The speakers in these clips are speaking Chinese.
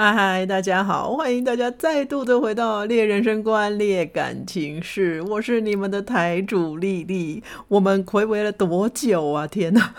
嗨嗨，大家好，欢迎大家再度的回到猎人生观、猎感情事，我是你们的台主丽丽。我们回味了多久啊？天哪！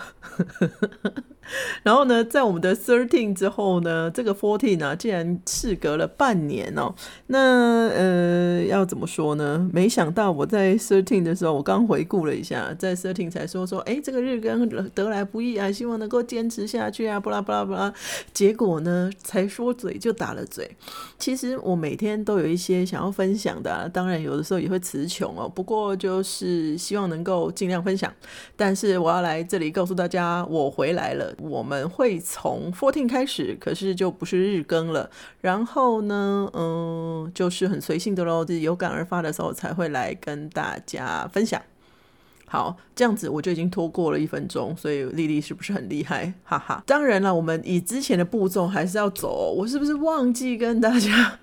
然后呢，在我们的 thirteen 之后呢，这个 fourteen 呢，竟然事隔了半年哦。那呃，要怎么说呢？没想到我在 thirteen 的时候，我刚回顾了一下，在 thirteen 才说说，哎，这个日更得来不易啊，希望能够坚持下去啊，巴拉巴拉巴拉。结果呢，才说嘴就打了嘴。其实我每天都有一些想要分享的，当然有的时候也会词穷哦。不过就是希望能够尽量分享。但是我要来这里告诉大家，我回来了。我们会从 fourteen 开始，可是就不是日更了。然后呢，嗯，就是很随性的喽，就是有感而发的时候才会来跟大家分享。好，这样子我就已经拖过了一分钟，所以丽丽是不是很厉害？哈哈，当然了，我们以之前的步骤还是要走。我是不是忘记跟大家？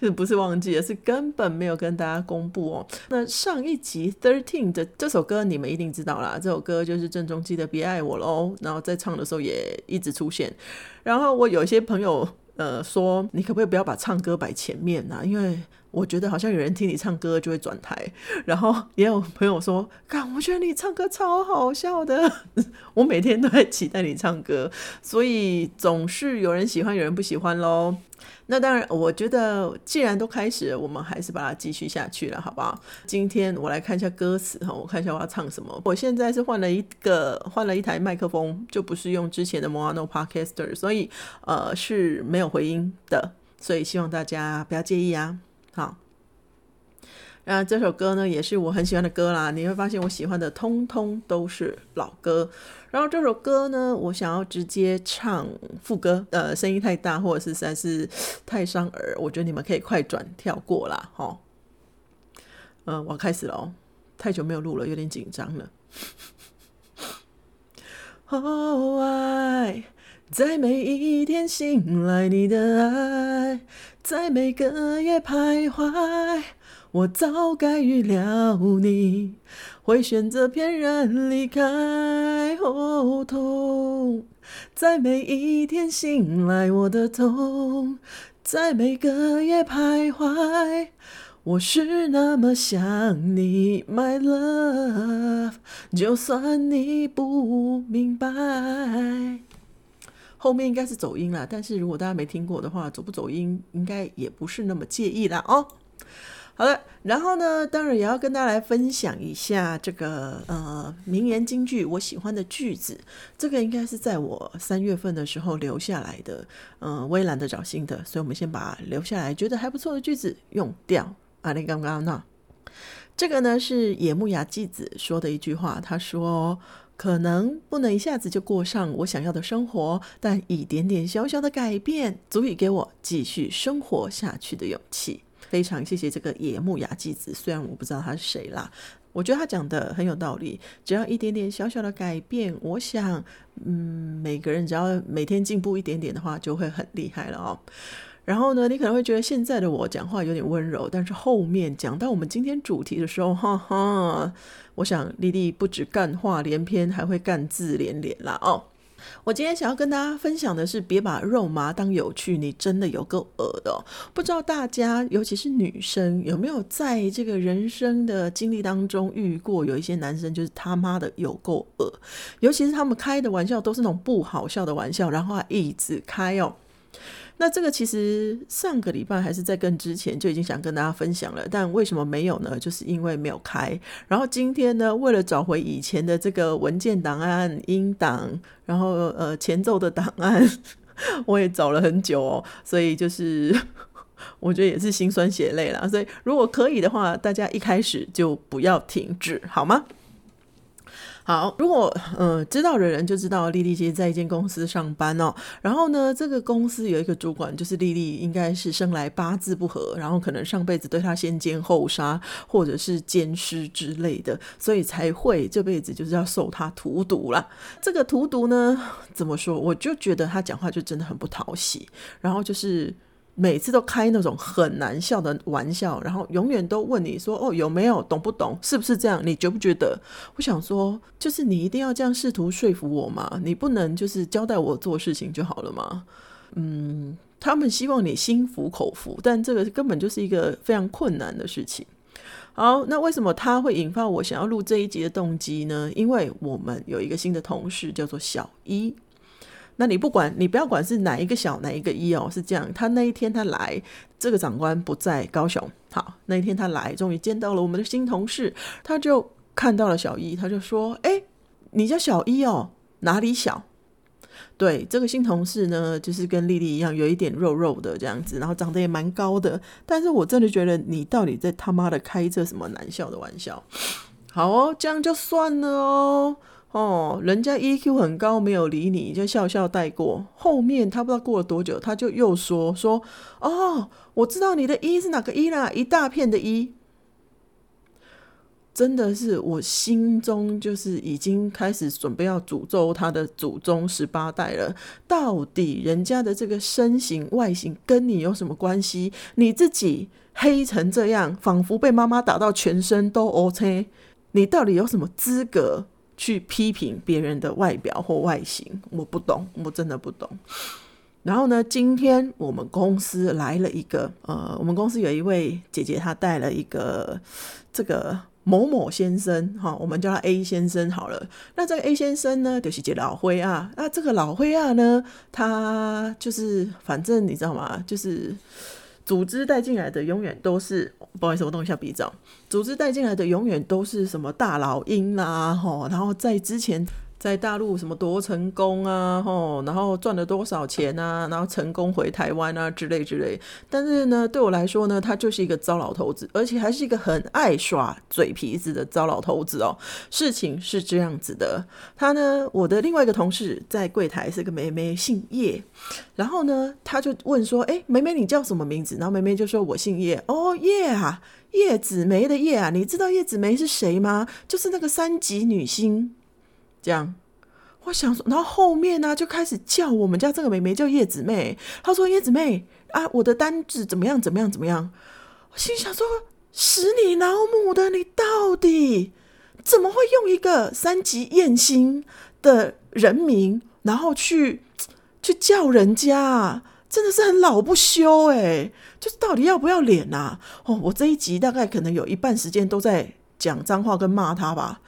是 不是忘记了？是根本没有跟大家公布哦。那上一集 thirteen 的这首歌，你们一定知道啦。这首歌就是郑中基的《别爱我喽》。然后在唱的时候也一直出现。然后我有些朋友呃说，你可不可以不要把唱歌摆前面呢？因为我觉得好像有人听你唱歌就会转台。然后也有朋友说，看，我觉得你唱歌超好笑的。我每天都在期待你唱歌，所以总是有人喜欢，有人不喜欢喽。那当然，我觉得既然都开始了，我们还是把它继续下去了，好不好？今天我来看一下歌词哈，我看一下我要唱什么。我现在是换了一个，换了一台麦克风，就不是用之前的 Mono Podcaster，所以呃是没有回音的，所以希望大家不要介意啊。好。那这首歌呢，也是我很喜欢的歌啦。你会发现我喜欢的通通都是老歌。然后这首歌呢，我想要直接唱副歌，呃，声音太大或者是实在是太伤耳，我觉得你们可以快转跳过啦，哈。嗯，我开始了哦，太久没有录了，有点紧张了。哦，爱在每一天醒来，你的爱在每个夜徘徊。我早该预料你会选择骗人离开，哦，痛在每一天醒来，我的痛在每个夜徘徊。我是那么想你，My love，就算你不明白。后面应该是走音了，但是如果大家没听过的话，走不走音应该也不是那么介意啦哦。好的，然后呢，当然也要跟大家来分享一下这个呃名言金句，我喜欢的句子。这个应该是在我三月份的时候留下来的，嗯，微蓝的找新的，所以我们先把留下来觉得还不错的句子用掉。啊，你刚刚呢这个呢是野木雅纪子说的一句话，他说：“可能不能一下子就过上我想要的生活，但一点点小小的改变，足以给我继续生活下去的勇气。”非常谢谢这个野木雅纪子，虽然我不知道他是谁啦，我觉得他讲的很有道理。只要一点点小小的改变，我想，嗯，每个人只要每天进步一点点的话，就会很厉害了哦。然后呢，你可能会觉得现在的我讲话有点温柔，但是后面讲到我们今天主题的时候，哈哈，我想丽丽不止干话连篇，还会干字连连啦哦。我今天想要跟大家分享的是，别把肉麻当有趣，你真的有够恶的。不知道大家，尤其是女生，有没有在这个人生的经历当中遇过有一些男生，就是他妈的有够恶，尤其是他们开的玩笑都是那种不好笑的玩笑，然后一直开哦。那这个其实上个礼拜还是在跟之前就已经想跟大家分享了，但为什么没有呢？就是因为没有开。然后今天呢，为了找回以前的这个文件档案、音档，然后呃前奏的档案，我也找了很久哦。所以就是 我觉得也是心酸血泪了。所以如果可以的话，大家一开始就不要停止，好吗？好，如果呃知道的人就知道，丽丽其实在一间公司上班哦。然后呢，这个公司有一个主管，就是丽丽应该是生来八字不合，然后可能上辈子对她先奸后杀，或者是奸尸之类的，所以才会这辈子就是要受他荼毒啦。这个荼毒呢，怎么说？我就觉得他讲话就真的很不讨喜，然后就是。每次都开那种很难笑的玩笑，然后永远都问你说：“哦，有没有懂不懂？是不是这样？你觉不觉得？”我想说，就是你一定要这样试图说服我吗？你不能就是交代我做事情就好了吗？嗯，他们希望你心服口服，但这个根本就是一个非常困难的事情。好，那为什么他会引发我想要录这一集的动机呢？因为我们有一个新的同事叫做小一。那你不管你不要管是哪一个小哪一个一哦，是这样。他那一天他来，这个长官不在高雄。好，那一天他来，终于见到了我们的新同事，他就看到了小一，他就说：“哎，你叫小一哦，哪里小？”对，这个新同事呢，就是跟丽丽一样，有一点肉肉的这样子，然后长得也蛮高的。但是我真的觉得你到底在他妈的开这什么难笑的玩笑？好哦，这样就算了哦。哦，人家 EQ 很高，没有理你，就笑笑带过。后面他不知道过了多久，他就又说说：“哦，我知道你的一是哪个一啦，一大片的一。”真的是我心中就是已经开始准备要诅咒他的祖宗十八代了。到底人家的这个身形外形跟你有什么关系？你自己黑成这样，仿佛被妈妈打到全身都 OK，你到底有什么资格？去批评别人的外表或外形，我不懂，我真的不懂。然后呢，今天我们公司来了一个，呃，我们公司有一位姐姐，她带了一个这个某某先生，哈，我们叫他 A 先生好了。那这个 A 先生呢，就是姐老灰啊。那这个老灰啊呢，他就是反正你知道吗？就是。组织带进来的永远都是，不好意思，我动一下鼻罩。组织带进来的永远都是什么大老鹰啦，吼，然后在之前。在大陆什么多成功啊，吼，然后赚了多少钱啊，然后成功回台湾啊之类之类。但是呢，对我来说呢，他就是一个糟老头子，而且还是一个很爱耍嘴皮子的糟老头子哦。事情是这样子的，他呢，我的另外一个同事在柜台是个妹妹，姓叶。然后呢，他就问说：“哎，妹妹你叫什么名字？”然后妹妹就说：“我姓叶。”哦，叶啊，叶子梅的叶啊，你知道叶子梅是谁吗？就是那个三级女星。这样，我想说，然后后面呢就开始叫我们家这个妹妹叫叶子妹。她说：“叶子妹啊，我的单子怎么样？怎么样？怎么样？”我心想说：“使你老母的，你到底怎么会用一个三级艳星的人名，然后去去叫人家？真的是很老不休哎！就是到底要不要脸呐？哦，我这一集大概可能有一半时间都在讲脏话跟骂他吧，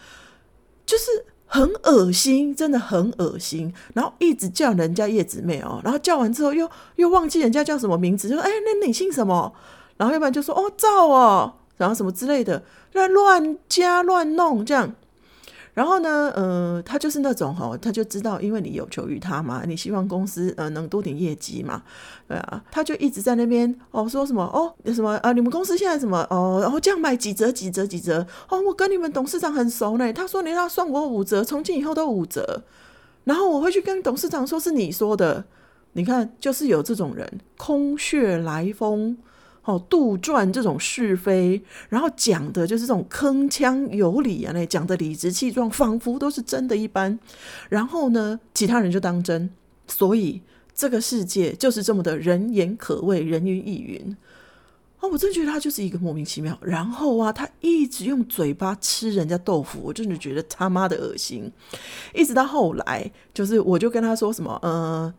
就是。”很恶心，真的很恶心。然后一直叫人家叶子妹哦，然后叫完之后又又忘记人家叫什么名字，就说：“哎，那你姓什么？”然后要不然就说：“哦，赵哦，然后什么之类的，乱乱加乱弄这样。”然后呢，呃，他就是那种哈，他就知道，因为你有求于他嘛，你希望公司呃能多点业绩嘛，对啊，他就一直在那边哦说什么哦什么啊，你们公司现在什么哦，然后这样买几折几折几折哦，我跟你们董事长很熟呢，他说你要算我五折，从今以后都五折，然后我会去跟董事长说是你说的，你看就是有这种人空穴来风。哦，杜撰这种是非，然后讲的就是这种铿锵有理啊，那讲的理直气壮，仿佛都是真的一般。然后呢，其他人就当真，所以这个世界就是这么的人言可畏，人云亦云。哦，我真觉得他就是一个莫名其妙。然后啊，他一直用嘴巴吃人家豆腐，我真的觉得他妈的恶心。一直到后来，就是我就跟他说什么，呃。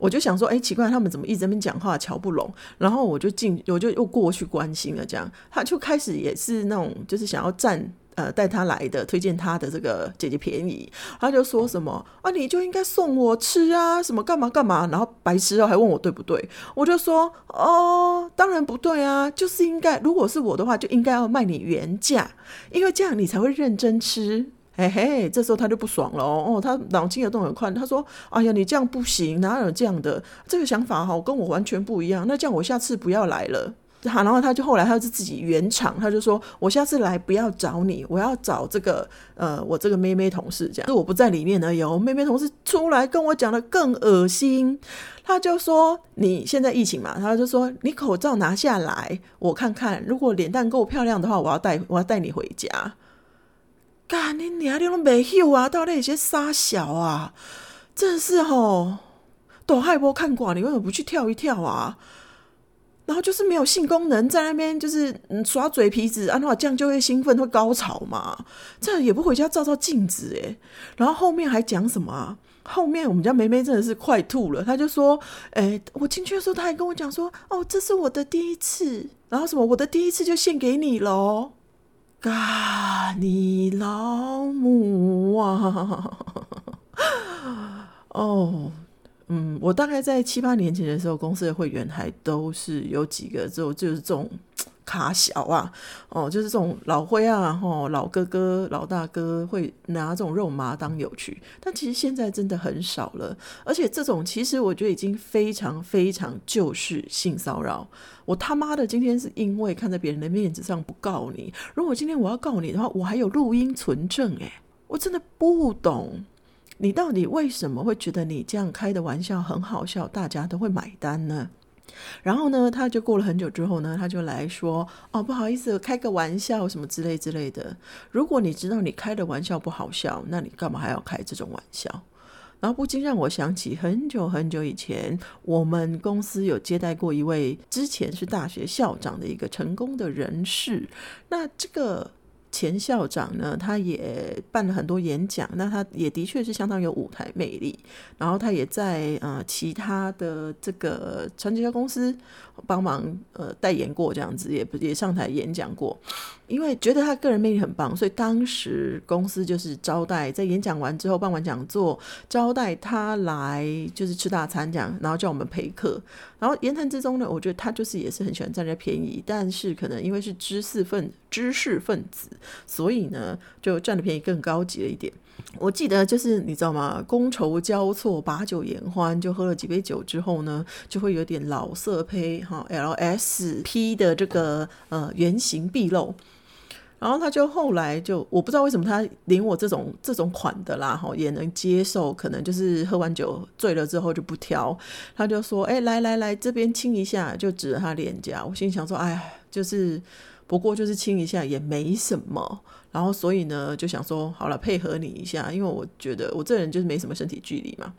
我就想说，哎，奇怪，他们怎么一直在那讲话，瞧不拢。然后我就进，我就又过去关心了。这样，他就开始也是那种，就是想要占呃带他来的，推荐他的这个姐姐便宜。他就说什么啊，你就应该送我吃啊，什么干嘛干嘛。然后白痴哦，还问我对不对？我就说哦，当然不对啊，就是应该，如果是我的话，就应该要卖你原价，因为这样你才会认真吃。嘿嘿，这时候他就不爽了哦，他脑筋也动很快，他说：“哎呀，你这样不行，哪有这样的这个想法哈，跟我完全不一样。那这样我下次不要来了。”好，然后他就后来他是自己圆场，他就说：“我下次来不要找你，我要找这个呃，我这个妹妹同事这样。是我不在里面呢，有妹妹同事出来跟我讲的更恶心。他就说：你现在疫情嘛，他就说你口罩拿下来，我看看，如果脸蛋够漂亮的话，我要带我要带你回家。”干你娘！你拢没秀啊？到底有些傻小啊？真是吼，都害波看寡，你为什么不去跳一跳啊？然后就是没有性功能，在那边就是耍嘴皮子，安话这样就会兴奋，会高潮嘛？这也不回家照照镜子诶。然后后面还讲什么？后面我们家梅梅真的是快吐了，她就说：“哎，我进去的时候，她还跟我讲说，哦，这是我的第一次，然后什么，我的第一次就献给你喽，嘎，你老母啊！哦，嗯，我大概在七八年前的时候，公司的会员还都是有几个，就就是这种。”卡小啊，哦，就是这种老灰啊，吼，老哥哥、老大哥会拿这种肉麻当有趣，但其实现在真的很少了。而且这种其实我觉得已经非常非常就是性骚扰。我他妈的今天是因为看在别人的面子上不告你，如果今天我要告你的话，我还有录音存证，诶，我真的不懂你到底为什么会觉得你这样开的玩笑很好笑，大家都会买单呢？然后呢，他就过了很久之后呢，他就来说：“哦，不好意思，开个玩笑，什么之类之类的。如果你知道你开的玩笑不好笑，那你干嘛还要开这种玩笑？”然后不禁让我想起很久很久以前，我们公司有接待过一位之前是大学校长的一个成功的人士。那这个。前校长呢，他也办了很多演讲，那他也的确是相当有舞台魅力。然后他也在呃其他的这个传销公司帮忙呃代言过，这样子也也上台演讲过。因为觉得他个人魅力很棒，所以当时公司就是招待在演讲完之后办完讲座，招待他来就是吃大餐这样，然后叫我们陪客。然后言谈之中呢，我觉得他就是也是很喜欢占人家便宜，但是可能因为是知识分知识分子，所以呢就占的便宜更高级了一点。我记得就是你知道吗？觥筹交错，把酒言欢，就喝了几杯酒之后呢，就会有点老色胚哈，LSP 的这个呃原形毕露。然后他就后来就我不知道为什么他连我这种这种款的啦哈也能接受，可能就是喝完酒醉了之后就不挑。他就说：“哎，来来来，这边亲一下。”就指着他脸颊。我心想说：“哎，就是不过就是亲一下也没什么。”然后所以呢就想说：“好了，配合你一下，因为我觉得我这人就是没什么身体距离嘛。”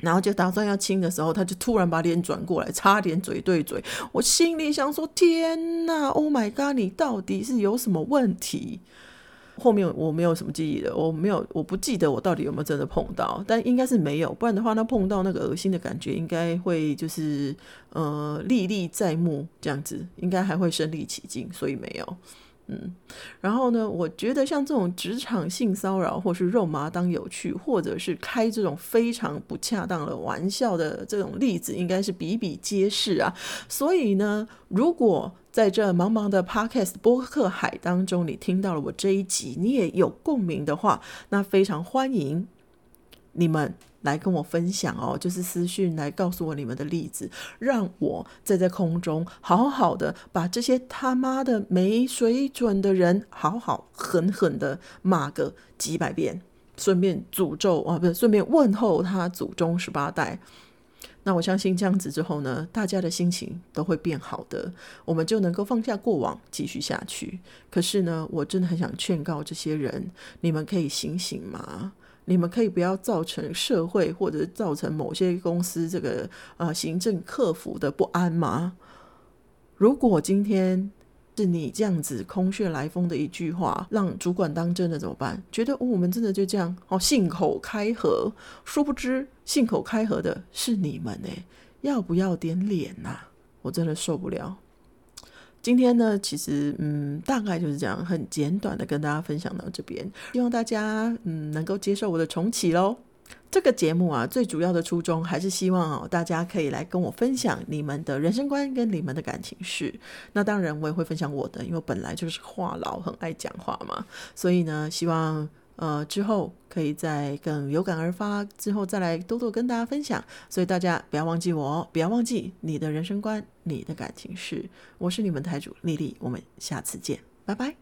然后就打算要亲的时候，他就突然把脸转过来，差点嘴对嘴。我心里想说：天哪，Oh my god，你到底是有什么问题？后面我没有什么记忆了，我没有，我不记得我到底有没有真的碰到，但应该是没有，不然的话，那碰到那个恶心的感觉，应该会就是呃历历在目这样子，应该还会身临其境，所以没有。嗯，然后呢？我觉得像这种职场性骚扰，或是肉麻当有趣，或者是开这种非常不恰当的玩笑的这种例子，应该是比比皆是啊。所以呢，如果在这茫茫的 Podcast 播客海当中，你听到了我这一集，你也有共鸣的话，那非常欢迎你们。来跟我分享哦，就是私讯来告诉我你们的例子，让我在在空中好好的把这些他妈的没水准的人好好狠狠的骂个几百遍，顺便诅咒啊，不是顺便问候他祖宗十八代。那我相信这样子之后呢，大家的心情都会变好的，我们就能够放下过往，继续下去。可是呢，我真的很想劝告这些人，你们可以醒醒吗？你们可以不要造成社会或者造成某些公司这个呃行政客服的不安吗？如果今天是你这样子空穴来风的一句话，让主管当真的怎么办？觉得我们真的就这样哦，信口开河，殊不知信口开河的是你们哎，要不要点脸呐？我真的受不了。今天呢，其实嗯，大概就是这样，很简短的跟大家分享到这边，希望大家嗯能够接受我的重启喽。这个节目啊，最主要的初衷还是希望哦，大家可以来跟我分享你们的人生观跟你们的感情事。那当然，我也会分享我的，因为本来就是话痨，很爱讲话嘛。所以呢，希望。呃，之后可以再更有感而发，之后再来多多跟大家分享。所以大家不要忘记我，不要忘记你的人生观、你的感情事。我是你们台主丽丽，我们下次见，拜拜。